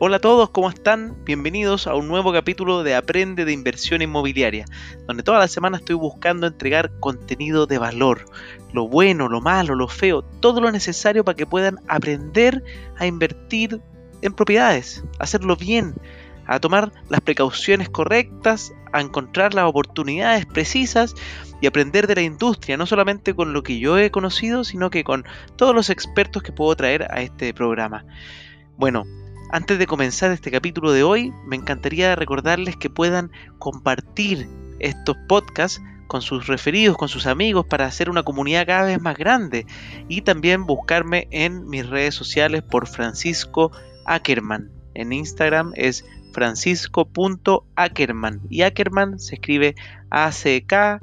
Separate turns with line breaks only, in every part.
Hola a todos, ¿cómo están? Bienvenidos a un nuevo capítulo de Aprende de Inversión Inmobiliaria, donde toda la semana estoy buscando entregar contenido de valor, lo bueno, lo malo, lo feo, todo lo necesario para que puedan aprender a invertir en propiedades, hacerlo bien, a tomar las precauciones correctas, a encontrar las oportunidades precisas y aprender de la industria, no solamente con lo que yo he conocido, sino que con todos los expertos que puedo traer a este programa. Bueno, antes de comenzar este capítulo de hoy, me encantaría recordarles que puedan compartir estos podcasts con sus referidos, con sus amigos, para hacer una comunidad cada vez más grande. Y también buscarme en mis redes sociales por Francisco Ackerman. En Instagram es francisco.ackerman. Y Ackerman se escribe A-C-K-E-R-M-A-N-N.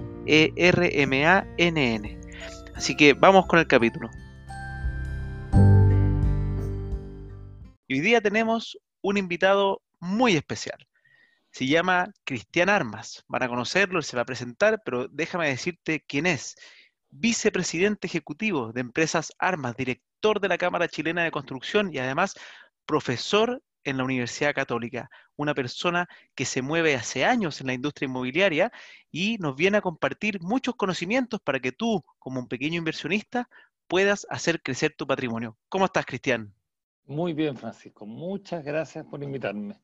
Así que vamos con el capítulo. Hoy día tenemos un invitado muy especial. Se llama Cristian Armas. Van a conocerlo, se va a presentar, pero déjame decirte quién es. Vicepresidente ejecutivo de Empresas Armas, director de la Cámara Chilena de Construcción y además profesor en la Universidad Católica. Una persona que se mueve hace años en la industria inmobiliaria y nos viene a compartir muchos conocimientos para que tú, como un pequeño inversionista, puedas hacer crecer tu patrimonio. ¿Cómo estás, Cristian?
Muy bien, Francisco. Muchas gracias por invitarme.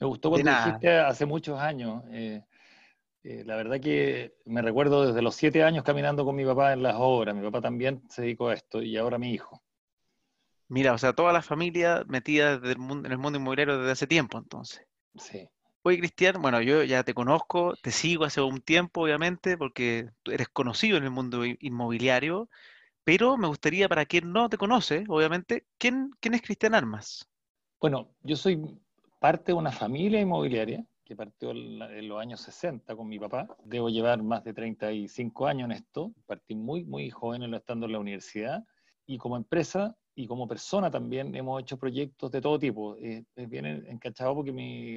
Me gustó cuando dijiste hace muchos años. Eh, eh, la verdad que me recuerdo desde los siete años caminando con mi papá en las obras. Mi papá también se dedicó a esto y ahora mi hijo.
Mira, o sea, toda la familia metida en el mundo inmobiliario desde hace tiempo, entonces.
Sí.
Oye, Cristian, bueno, yo ya te conozco, te sigo hace un tiempo, obviamente, porque eres conocido en el mundo inmobiliario. Pero me gustaría, para quien no te conoce, obviamente, ¿quién, quién es Cristian Armas?
Bueno, yo soy parte de una familia inmobiliaria que partió en los años 60 con mi papá. Debo llevar más de 35 años en esto. Partí muy, muy joven estando en la universidad. Y como empresa y como persona también hemos hecho proyectos de todo tipo. Es bien encachado porque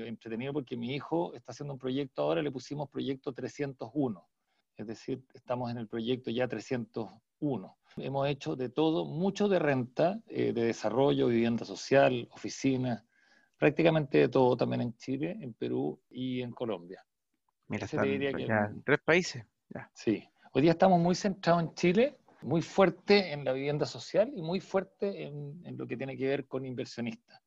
entretenido porque mi hijo está haciendo un proyecto ahora, le pusimos proyecto 301. Es decir, estamos en el proyecto ya 301. Hemos hecho de todo, mucho de renta, eh, de desarrollo, vivienda social, oficinas, prácticamente de todo también en Chile, en Perú y en Colombia.
Mira, están, en tres países.
Sí. Hoy día estamos muy centrados en Chile, muy fuerte en la vivienda social y muy fuerte en, lo que tiene que ver con inversionistas,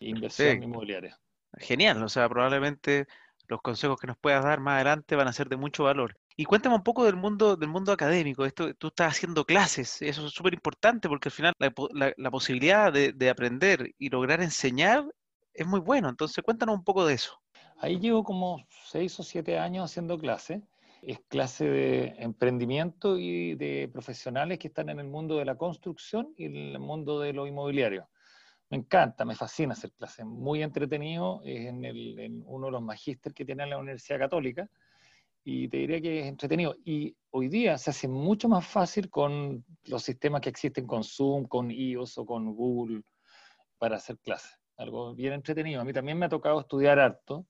inversión inmobiliaria.
Genial, o sea, probablemente los consejos que nos puedas dar más adelante van a ser de mucho valor. Y cuéntame un poco del mundo, del mundo académico. Esto, tú estás haciendo clases, eso es súper importante porque al final la, posibilidad de, aprender y lograr enseñar es muy bueno. Entonces, cuéntanos un poco de eso.
Ahí llevo como seis o siete años haciendo clases. Es clase de emprendimiento y de profesionales que están en el mundo de la construcción y el mundo de lo inmobiliario. Me encanta, me fascina hacer clases. Muy entretenido. Es uno de los magísteres que tiene la Universidad Católica y te diría que es entretenido. Y hoy día se hace mucho más fácil con los sistemas que existen con Zoom, con iOS o con Google para hacer clases. Algo bien entretenido. A mí también me ha tocado estudiar harto.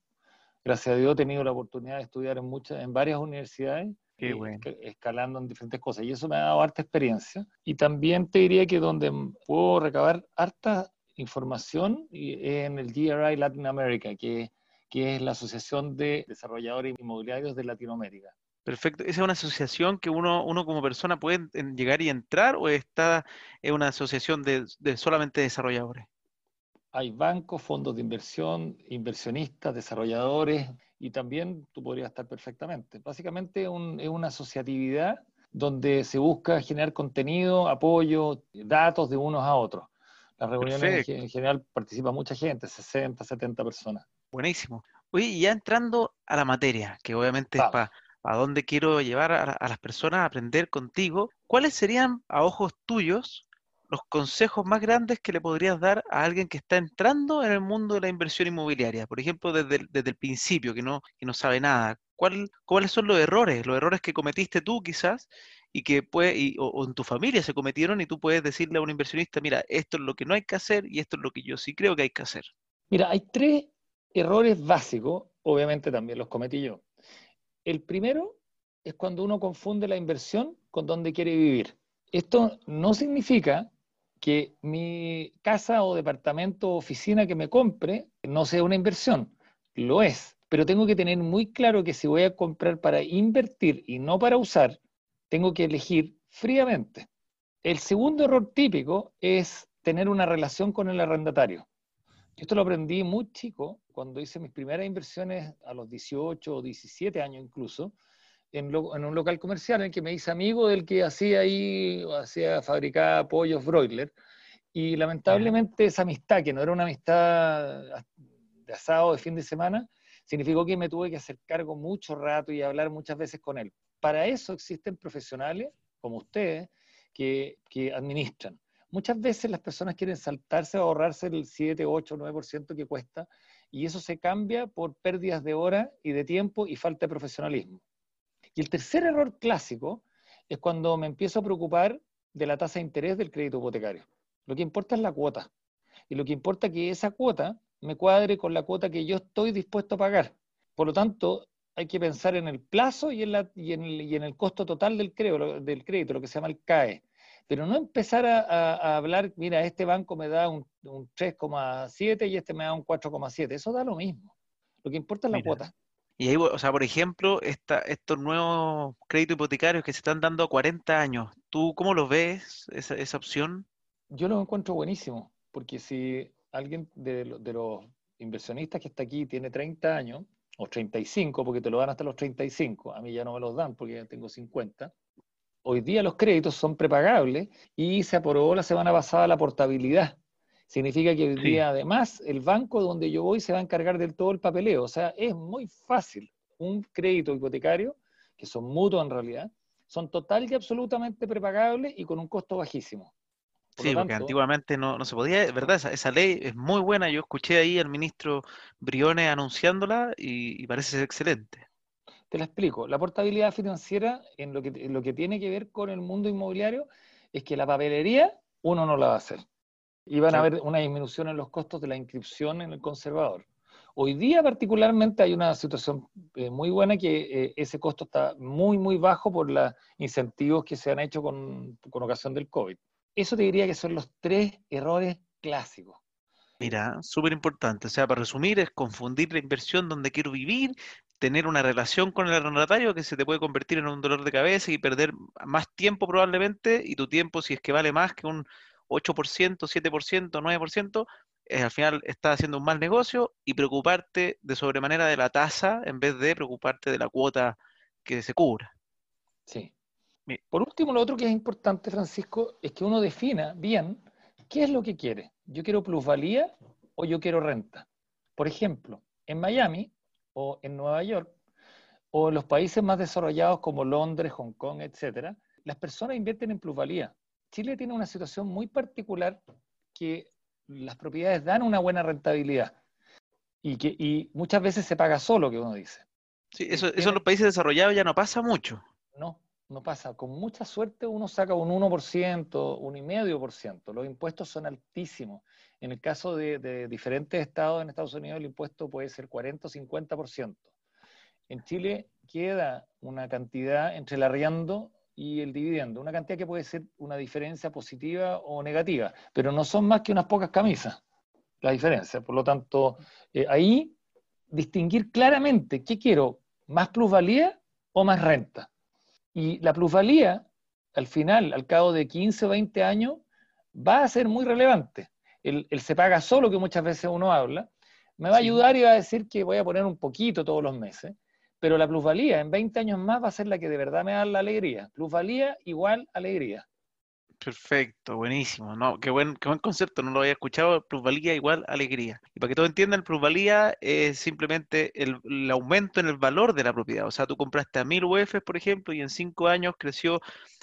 Gracias a Dios he tenido la oportunidad de estudiar en, muchas, en varias universidades.
Qué bueno.
escalando en diferentes cosas. Y eso me ha dado harta experiencia. Y también te diría que donde puedo recabar harta información es en el GRI Latin America, que que es la Asociación de Desarrolladores Inmobiliarios de Latinoamérica.
Perfecto. ¿Esa es una asociación que uno, uno como persona puede llegar y entrar o está es una asociación de, solamente desarrolladores?
Hay bancos, fondos de inversión, inversionistas, desarrolladores y también tú podrías estar perfectamente. Básicamente es una asociatividad donde se busca generar contenido, apoyo, datos de unos a otros. Las reuniones en general participa mucha gente, 60, 70 personas.
Buenísimo. Oye, y ya entrando a la materia, que obviamente es para a dónde quiero llevar a, las personas a aprender contigo, ¿cuáles serían a ojos tuyos los consejos más grandes que le podrías dar a alguien que está entrando en el mundo de la inversión inmobiliaria? Por ejemplo, desde el, desde el principio, que no, que no sabe nada. ¿Cuál, ¿Cuáles son los errores? Los errores que cometiste tú quizás y que puede, o, en tu familia se cometieron y tú puedes decirle a un inversionista, mira, esto es lo que no hay que hacer y esto es lo que yo sí creo que hay que hacer.
Mira, hay tres errores básicos, obviamente también los cometí yo. El primero es cuando uno confunde la inversión con dónde quiere vivir. Esto no significa que mi casa o departamento o oficina que me compre no sea una inversión. Lo es, pero tengo que tener muy claro que si voy a comprar para invertir y no para usar, tengo que elegir fríamente. El segundo error típico es tener una relación con el arrendatario. Esto lo aprendí muy chico, cuando hice mis primeras inversiones a los 18 o 17 años incluso, en, un local comercial en el que me hice amigo del que hacía ahí, hacía, fabricar pollos broiler. Y lamentablemente esa amistad, que no era una amistad de asado de fin de semana, significó que me tuve que hacer cargo mucho rato y hablar muchas veces con él. Para eso existen profesionales como ustedes que, que administran. Muchas veces las personas quieren saltarse o ahorrarse el 7, 8, 9% que cuesta y eso se cambia por pérdidas de hora y de tiempo y falta de profesionalismo. Y el tercer error clásico es cuando me empiezo a preocupar de la tasa de interés del crédito hipotecario. Lo que importa es la cuota. Y lo que importa es que esa cuota me cuadre con la cuota que yo estoy dispuesto a pagar. Por lo tanto, hay que pensar en el plazo y en, el, costo total del del crédito, lo que se llama el CAE. Pero no empezar a, hablar, mira, este banco me da un, 3,7 y este me da un 4,7. Eso da lo mismo. Lo que importa es la cuota.
Y ahí, o sea, por ejemplo, estos nuevos créditos hipotecarios que se están dando a 40 años, ¿tú cómo los ves, esa, esa opción?
Yo lo encuentro buenísimo, porque si alguien de, los inversionistas que está aquí tiene 30 años, o 35, porque te lo dan hasta los 35, a mí ya no me los dan porque ya tengo 50. Hoy día los créditos son prepagables y se aprobó la semana pasada la portabilidad. Significa que hoy día además el banco donde yo voy se va a encargar del todo el papeleo. O sea, es muy fácil. Un crédito hipotecario, que son mutuos en realidad, son total y absolutamente prepagables y con un costo bajísimo.
sí, porque antiguamente no, no, se podía, ¿verdad? Esa, esa, ley es muy buena. Yo escuché ahí al ministro Briones anunciándola y, parece ser excelente.
Te la explico. La portabilidad financiera, en lo, que, en lo que tiene que ver con el mundo inmobiliario, es que la papelería uno no la va a hacer y van a haber una disminución en los costos de la inscripción en el conservador. Hoy día particularmente hay una situación eh, muy buena que eh, ese costo está muy, muy bajo por los incentivos que se han hecho con, con ocasión del COVID. Eso te diría que son los tres errores clásicos.
Mira, súper importante. O sea, para resumir, es confundir la inversión donde quiero vivir, tener una relación con el arrendatario que se te puede convertir en un dolor de cabeza y perder más tiempo probablemente, y tu tiempo, si es que vale más que un 8%, 7%, 9%, al final estás haciendo un mal negocio y preocuparte de sobremanera de la tasa en vez de preocuparte de la cuota que se cubra.
Sí. Por último, lo otro que es importante, Francisco, es que uno defina bien qué es lo que quiere. ¿Yo quiero plusvalía o yo quiero renta? Por ejemplo, en Miami o en Nueva York o en los países más desarrollados como Londres, Hong Kong, etcétera, las personas invierten en plusvalía. Chile tiene una situación muy particular que las propiedades dan una buena rentabilidad y que muchas veces se paga solo, que uno dice.
Sí, eso, eso en los países desarrollados ya no pasa mucho.
No, no pasa. Con mucha suerte uno saca un 1%, 1,5%. Los impuestos son altísimos. En el caso de, diferentes estados en Estados Unidos, el impuesto puede ser 40 o 50%. En Chile queda una cantidad entre el arriendo y el dividendo, una cantidad que puede ser una diferencia positiva o negativa, pero no son más que unas pocas camisas la diferencia. Por lo tanto, eh, ahí distinguir claramente qué quiero, más plusvalía o más renta. Y la plusvalía, al final, al cabo de 15 o 20 años, va a ser muy relevante. El, se paga solo, que muchas veces uno habla, me va a ayudar y va a decir que voy a poner un poquito todos los meses pero la plusvalía en 20 años más va a ser la que de verdad me da la alegría. Plusvalía igual alegría.
Perfecto, buenísimo. No, qué buen, qué buen concepto, no lo había escuchado. Plusvalía igual alegría. Y para que todos entiendan, plusvalía es simplemente el, aumento en el valor de la propiedad. O sea, tú compraste a 1000 UFs, por ejemplo, y en 5 años creció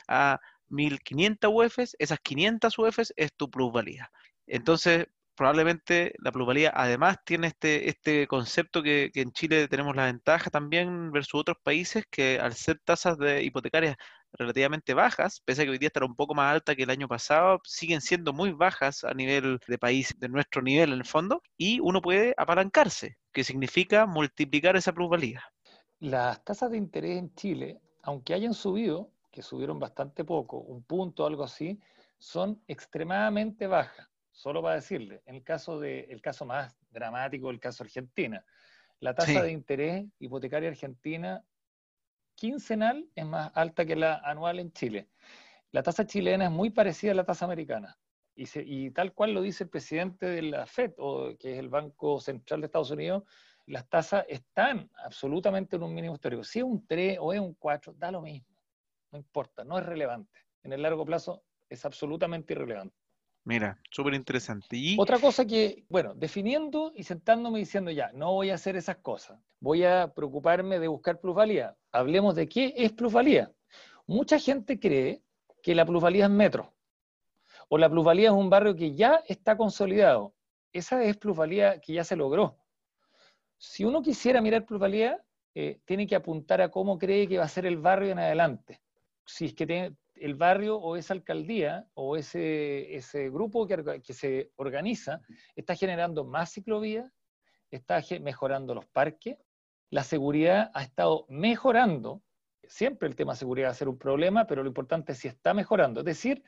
a 1500 UFs. Esas 500 UFs es tu plusvalía. Entonces, probablemente la plusvalía además tiene este, este concepto que, en Chile tenemos la ventaja también versus otros países que al ser tasas de hipotecarias relativamente bajas, pese a que hoy día estará un poco más alta que el año pasado, siguen siendo muy bajas a nivel de país, de nuestro nivel en el fondo, y uno puede apalancarse, que significa multiplicar esa plusvalía.
Las tasas de interés en Chile, aunque hayan subido, que subieron bastante poco, un punto, algo así, son extremadamente bajas. Solo para decirle, en el caso, de, el caso más dramático, el caso Argentina, la tasa de interés hipotecaria argentina quincenal es más alta que la anual en Chile. La tasa chilena es muy parecida a la tasa americana. Y, tal cual lo dice el presidente de la FED, o, que es el Banco Central de Estados Unidos, las tasas están absolutamente en un mínimo histórico. Si es un 3 o es un 4, da lo mismo. No importa, no es relevante. En el largo plazo es absolutamente irrelevante.
Mira, súper interesante.
Otra cosa que, bueno, definiendo y sentándome diciendo ya, no voy a hacer esas cosas, voy a preocuparme de buscar plusvalía. Hablemos de qué es plusvalía. Mucha gente cree que la plusvalía es metro, o la plusvalía es un barrio que ya está consolidado. Esa es plusvalía que ya se logró. Si uno quisiera mirar plusvalía, eh, tiene que apuntar a cómo cree que va a ser el barrio en adelante. Si es que tiene, el barrio o esa alcaldía o ese, ese grupo que, que, se organiza está generando más ciclovías, está mejorando los parques, la seguridad ha estado mejorando, siempre el tema seguridad va a ser un problema, pero lo importante es si está mejorando, es decir,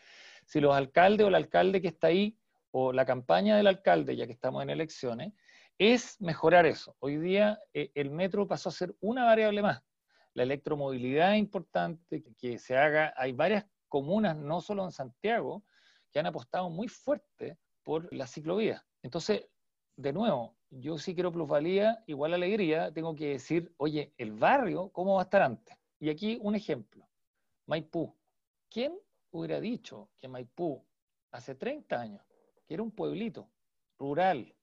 si los alcaldes o el alcalde que está ahí o la campaña del alcalde, ya que estamos en elecciones, es mejorar eso. Hoy día eh, el metro pasó a ser una variable más la electromovilidad es importante, que se haga, hay varias comunas, no solo en Santiago, que han apostado muy fuerte por la ciclovía. Entonces, de nuevo, yo sí quiero plusvalía, igual alegría, tengo que decir, oye, el barrio, ¿cómo va a estar antes? Y aquí un ejemplo, Maipú. ¿Quién hubiera dicho que Maipú, hace 30 años, que era un pueblito rural,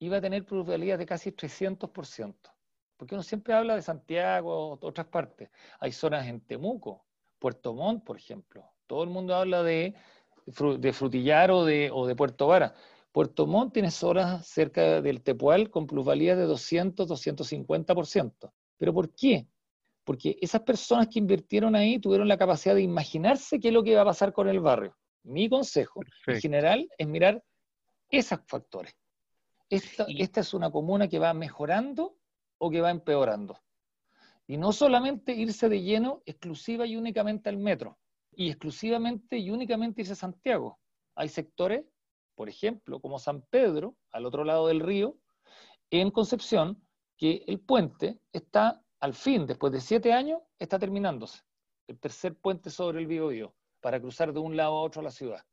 iba a tener plusvalía de casi 300%? Porque uno siempre habla de Santiago, o otras partes. Hay zonas en Temuco, Puerto Montt, por ejemplo. Todo el mundo habla de, de Frutillar o de, o de Puerto Vara. Puerto Montt tiene zonas cerca del Tepual con plusvalía de 200, 250%. ¿Pero por qué? Porque esas personas que invirtieron ahí tuvieron la capacidad de imaginarse qué es lo que va a pasar con el barrio. Mi consejo en general es mirar esos factores. Esta, esta es una comuna que va mejorando o que va empeorando. Y no solamente irse de lleno exclusiva y únicamente al metro, y exclusivamente y únicamente irse a Santiago. Hay sectores, por ejemplo, como San Pedro, al otro lado del río, en Concepción, que el puente está al fin, después de siete años, está terminándose. El tercer puente sobre el Biobío, para cruzar de un lado a otro la ciudad.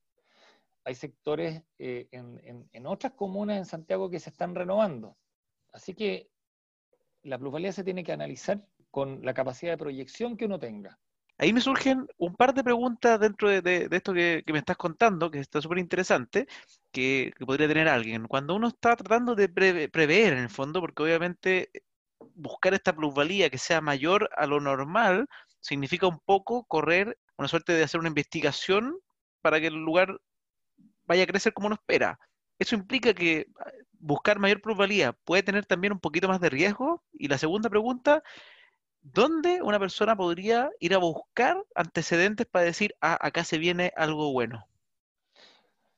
Hay sectores eh, en, en otras comunas en Santiago que se están renovando. Así que la plusvalía se tiene que analizar con la capacidad de proyección que uno tenga.
Ahí me surgen un par de preguntas dentro de, esto que, me estás contando, que está súper interesante, que, podría tener alguien. Cuando uno está tratando de prever en el fondo, porque obviamente buscar esta plusvalía que sea mayor a lo normal, significa un poco correr una suerte de hacer una investigación para que el lugar vaya a crecer como uno espera. Eso implica que buscar mayor plusvalía puede tener también un poquito más de riesgo. Y la segunda pregunta, ¿dónde una persona podría ir a buscar antecedentes para decir, ah, acá se viene algo bueno?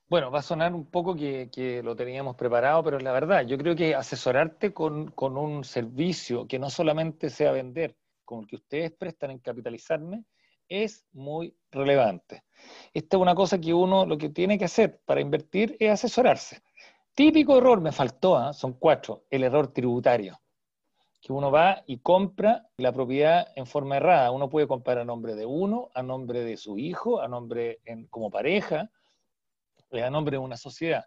Bueno, va a sonar un poco que, lo teníamos preparado, pero la verdad, yo creo que asesorarte con, con, un servicio que no solamente sea vender, como el que ustedes prestan en capitalizarme, es muy relevante. Esta es una cosa que uno lo que tiene que hacer para invertir es asesorarse. Típico error, me faltó, ¿ah? son cuatro, el error tributario. Que uno va y compra la propiedad en forma errada. Uno puede comprar a nombre de uno, a nombre de su hijo, a nombre como pareja, eh, a nombre de una sociedad.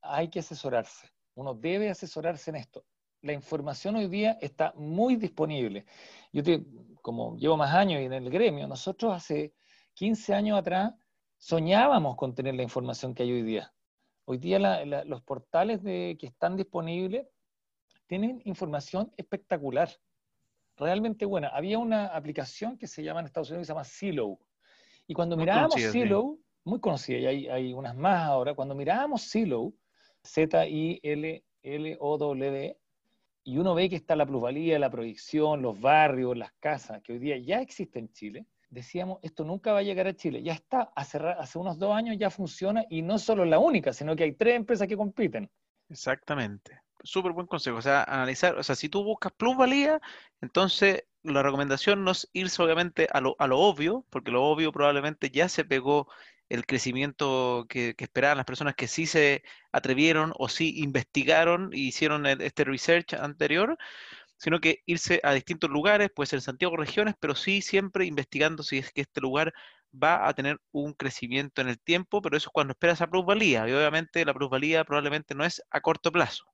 Hay que asesorarse. Uno debe asesorarse en esto. La información hoy día está muy disponible. Yo como llevo más años en el gremio, nosotros hace 15 años atrás soñábamos con tener la información que hay hoy día. Hoy día los portales de, que están disponibles tienen información espectacular, realmente buena. Había una aplicación que se llama en Estados Unidos que se llama Silo. Y cuando mirábamos Silo, muy conocida, y hay, hay, unas más ahora, cuando mirábamos Silo, Z-I-L-L-O-W, y uno ve que está la plusvalía, la proyección, los barrios, las casas, que hoy día ya existen en Chile, decíamos, esto nunca va a llegar a Chile. Ya está, hace, hace unos dos años ya funciona y no solo la única, sino que hay tres empresas que compiten.
Exactamente. Súper buen consejo. O sea, analizar, o sea, si tú buscas plusvalía, entonces la recomendación no es irse obviamente a lo, a lo obvio, porque lo obvio probablemente ya se pegó el crecimiento que, esperaban las personas que sí se atrevieron o sí investigaron e hicieron este research anterior, sino que irse a distintos lugares, puede ser Santiago regiones, pero sí siempre investigando si es que este lugar va a tener un crecimiento en el tiempo, pero eso es cuando esperas esa plusvalía, y obviamente la plusvalía probablemente no es a corto plazo.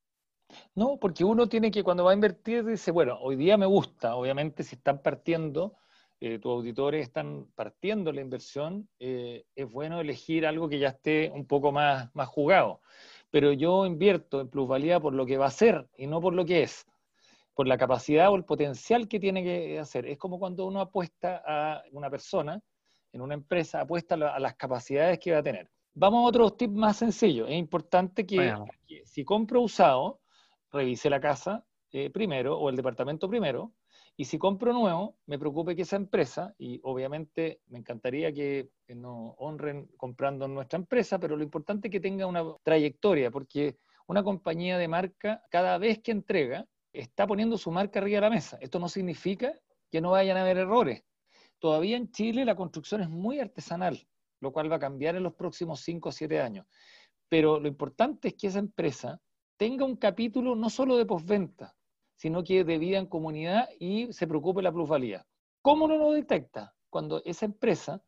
No, porque uno tiene que cuando va a invertir dice, bueno, hoy día me gusta, obviamente si están partiendo, eh, tus auditores están partiendo la inversión, eh, es bueno elegir algo que ya esté un poco más, más jugado. Pero yo invierto en plusvalía por lo que va a ser y no por lo que es, por la capacidad o el potencial que tiene que hacer. Es como cuando uno apuesta a una persona en una empresa, apuesta a las capacidades que va a tener. Vamos a otros tips más sencillos. Es importante que, si compro usado, revise la casa eh, primero o el departamento primero, y si compro nuevo, me preocupe que esa empresa, y obviamente me encantaría que nos honren comprando en nuestra empresa, pero lo importante es que tenga una trayectoria, porque una compañía de marca, cada vez que entrega, está poniendo su marca arriba de la mesa. Esto no significa que no vayan a haber errores. Todavía en Chile la construcción es muy artesanal, lo cual va a cambiar en los próximos 5 o 7 años. Pero lo importante es que esa empresa tenga un capítulo no solo de postventa, sino que de vida en comunidad y se preocupe la plusvalía. ¿Cómo uno lo detecta? Cuando esa empresa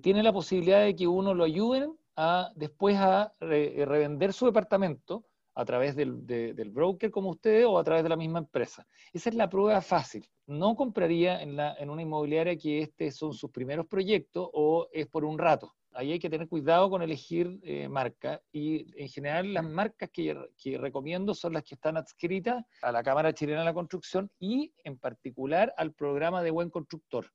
tiene la posibilidad de que uno lo ayuden a después a revender su departamento a través del, broker como ustedes o a través de la misma empresa. Esa es la prueba fácil. No compraría en, la, en una inmobiliaria que este son sus primeros proyectos o es por un rato ahí hay que tener cuidado con elegir eh, marca y en general las marcas que, recomiendo son las que están adscritas a la Cámara Chilena de la Construcción y en particular al programa de buen constructor,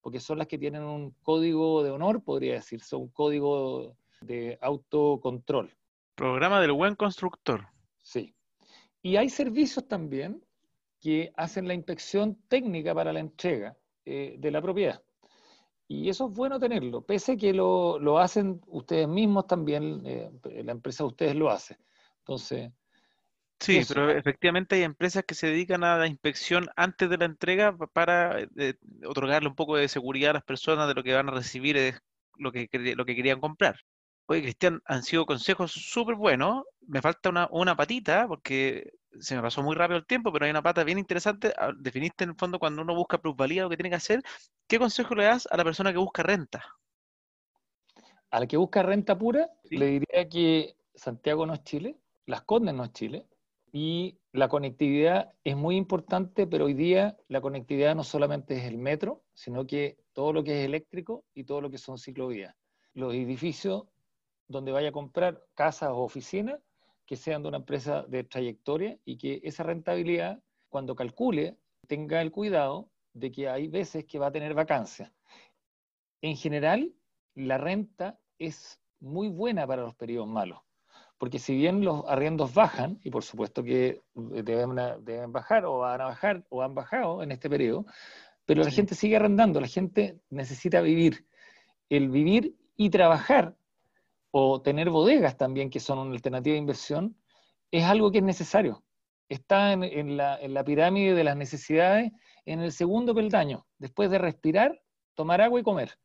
porque son las que tienen un código de honor, podría decirse, un código de autocontrol.
Programa del buen constructor.
Sí. Y hay servicios también que hacen la inspección técnica para la entrega eh, de la propiedad. Y eso es bueno tenerlo, pese a que lo, lo hacen ustedes mismos también, eh, la empresa de ustedes lo hace. Entonces...
Sí, pero efectivamente hay empresas que se dedican a la inspección antes de la entrega para eh, otorgarle un poco de seguridad a las personas de lo que van a recibir, es lo que, lo que querían comprar. Oye, Cristian, han sido consejos súper buenos. Me falta una, una patita porque se me pasó muy rápido el tiempo, pero hay una pata bien interesante. Ah, definiste en el fondo cuando uno busca plusvalía lo que tiene que hacer. ¿Qué consejo le das a la persona que busca renta?
A la que busca renta pura, le diría que Santiago no es Chile, Las Condes no es Chile, y la conectividad es muy importante, pero hoy día la conectividad no solamente es el metro, sino que todo lo que es eléctrico y todo lo que son ciclovías. Los edificios donde vaya a comprar casas o oficinas que sean de una empresa de trayectoria y que esa rentabilidad, cuando calcule, tenga el cuidado de que hay veces que va a tener vacancia. En general, la renta es muy buena para los periodos malos, porque si bien los arriendos bajan, y por supuesto que deben, deben bajar o van a bajar o han bajado en este periodo, pero la gente sigue arrendando, la gente necesita vivir. El vivir y trabajar o tener bodegas también, que son una alternativa de inversión, es algo que es necesario. Está en, la, pirámide de las necesidades en el segundo peldaño, después de respirar, tomar agua y comer.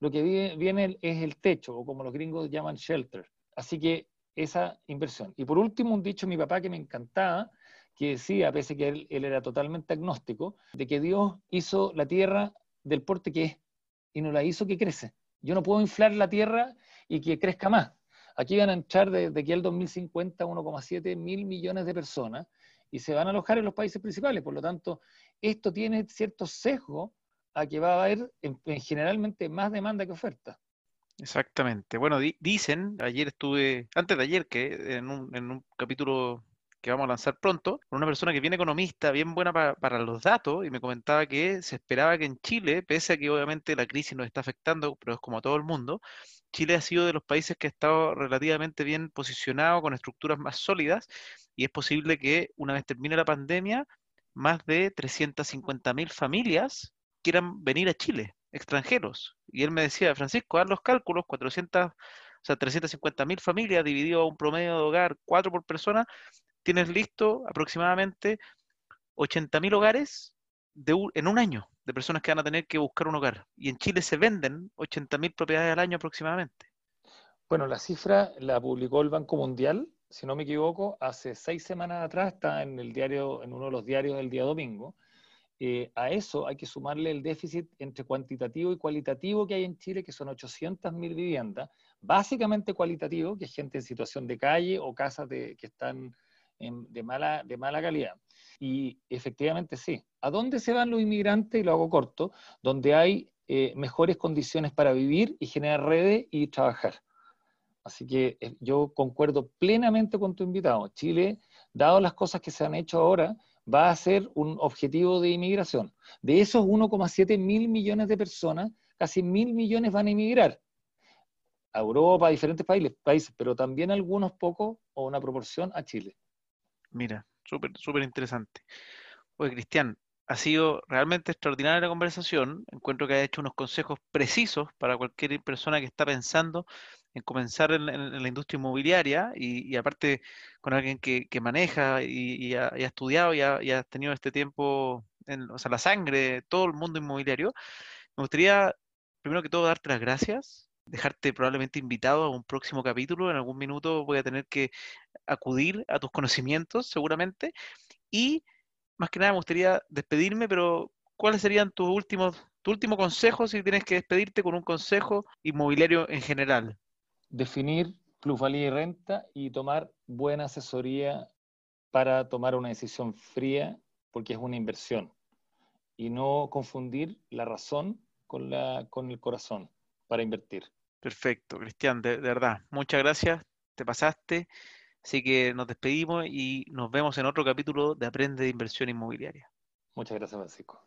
Lo que viene, es el techo, o como los gringos llaman shelter. Así que esa inversión. Y por último, un dicho de mi papá que me encantaba, que decía, pese que él, él, era totalmente agnóstico, de que Dios hizo la tierra del porte que es y no la hizo que crece. Yo no puedo inflar la tierra y que crezca más. Aquí van a entrar desde aquí al 2050 1,7 mil millones de personas y se van a alojar en los países principales. Por lo tanto, esto tiene cierto sesgo a que va a haber generalmente más demanda que oferta.
Exactamente. Bueno, dicen, ayer estuve, antes de ayer, que en un, en un capítulo que vamos a lanzar pronto, una persona que viene economista, bien buena para los datos, y me comentaba que se esperaba que en Chile, pese a que obviamente la crisis nos está afectando, pero es como a todo el mundo, Chile ha sido de los países que ha estado relativamente bien posicionado, con estructuras más sólidas, y es posible que una vez termine la pandemia, más de 350.000 familias quieran venir a Chile, extranjeros. Y él me decía, Francisco, haz los cálculos, 400, o sea, 350.000 familias dividido a un promedio de hogar, cuatro por persona, tienes listo aproximadamente 80.000 hogares de en un año de personas que van a tener que buscar un hogar. Y en Chile se venden 80.000 propiedades al año aproximadamente.
Bueno, la cifra la publicó el Banco Mundial, si no me equivoco, hace seis semanas atrás, está en el diario, en uno de los diarios del día domingo. Eh, a eso hay que sumarle el déficit entre cuantitativo y cualitativo que hay en Chile, que son 800.000 viviendas, básicamente cualitativo, que es gente en situación de calle o casas que están de, mala, de mala calidad. Y efectivamente sí. ¿A dónde se van los inmigrantes? Y lo hago corto, donde hay eh, mejores condiciones para vivir y generar redes y trabajar. Así que eh, yo concuerdo plenamente con tu invitado. Chile, dado las cosas que se han hecho ahora, va a ser un objetivo de inmigración. De esos 1,7 mil millones de personas, casi mil millones van a inmigrar a Europa, a diferentes países, países, pero también algunos pocos o una proporción a Chile.
Mira, súper, súper interesante. Oye, Cristian, ha sido realmente extraordinaria la conversación. Encuentro que ha hecho unos consejos precisos para cualquier persona que está pensando en comenzar en, la industria inmobiliaria y, aparte con alguien que, maneja y, ha, estudiado y ha, tenido este tiempo, en, o sea, la sangre todo el mundo inmobiliario. Me gustaría, primero que todo, darte las gracias, dejarte probablemente invitado a un próximo capítulo. En algún minuto voy a tener que acudir a tus conocimientos, seguramente. Y más que nada me gustaría despedirme, pero ¿cuáles serían tus últimos, tu último consejo si tienes que despedirte con un consejo inmobiliario en general?
Definir plusvalía y renta y tomar buena asesoría para tomar una decisión fría, porque es una inversión. Y no confundir la razón con, la, con el corazón para invertir.
Perfecto, Cristian, de verdad, muchas gracias, te pasaste. Así que nos despedimos y nos vemos en otro capítulo de Aprende de Inversión Inmobiliaria.
Muchas gracias, Francisco.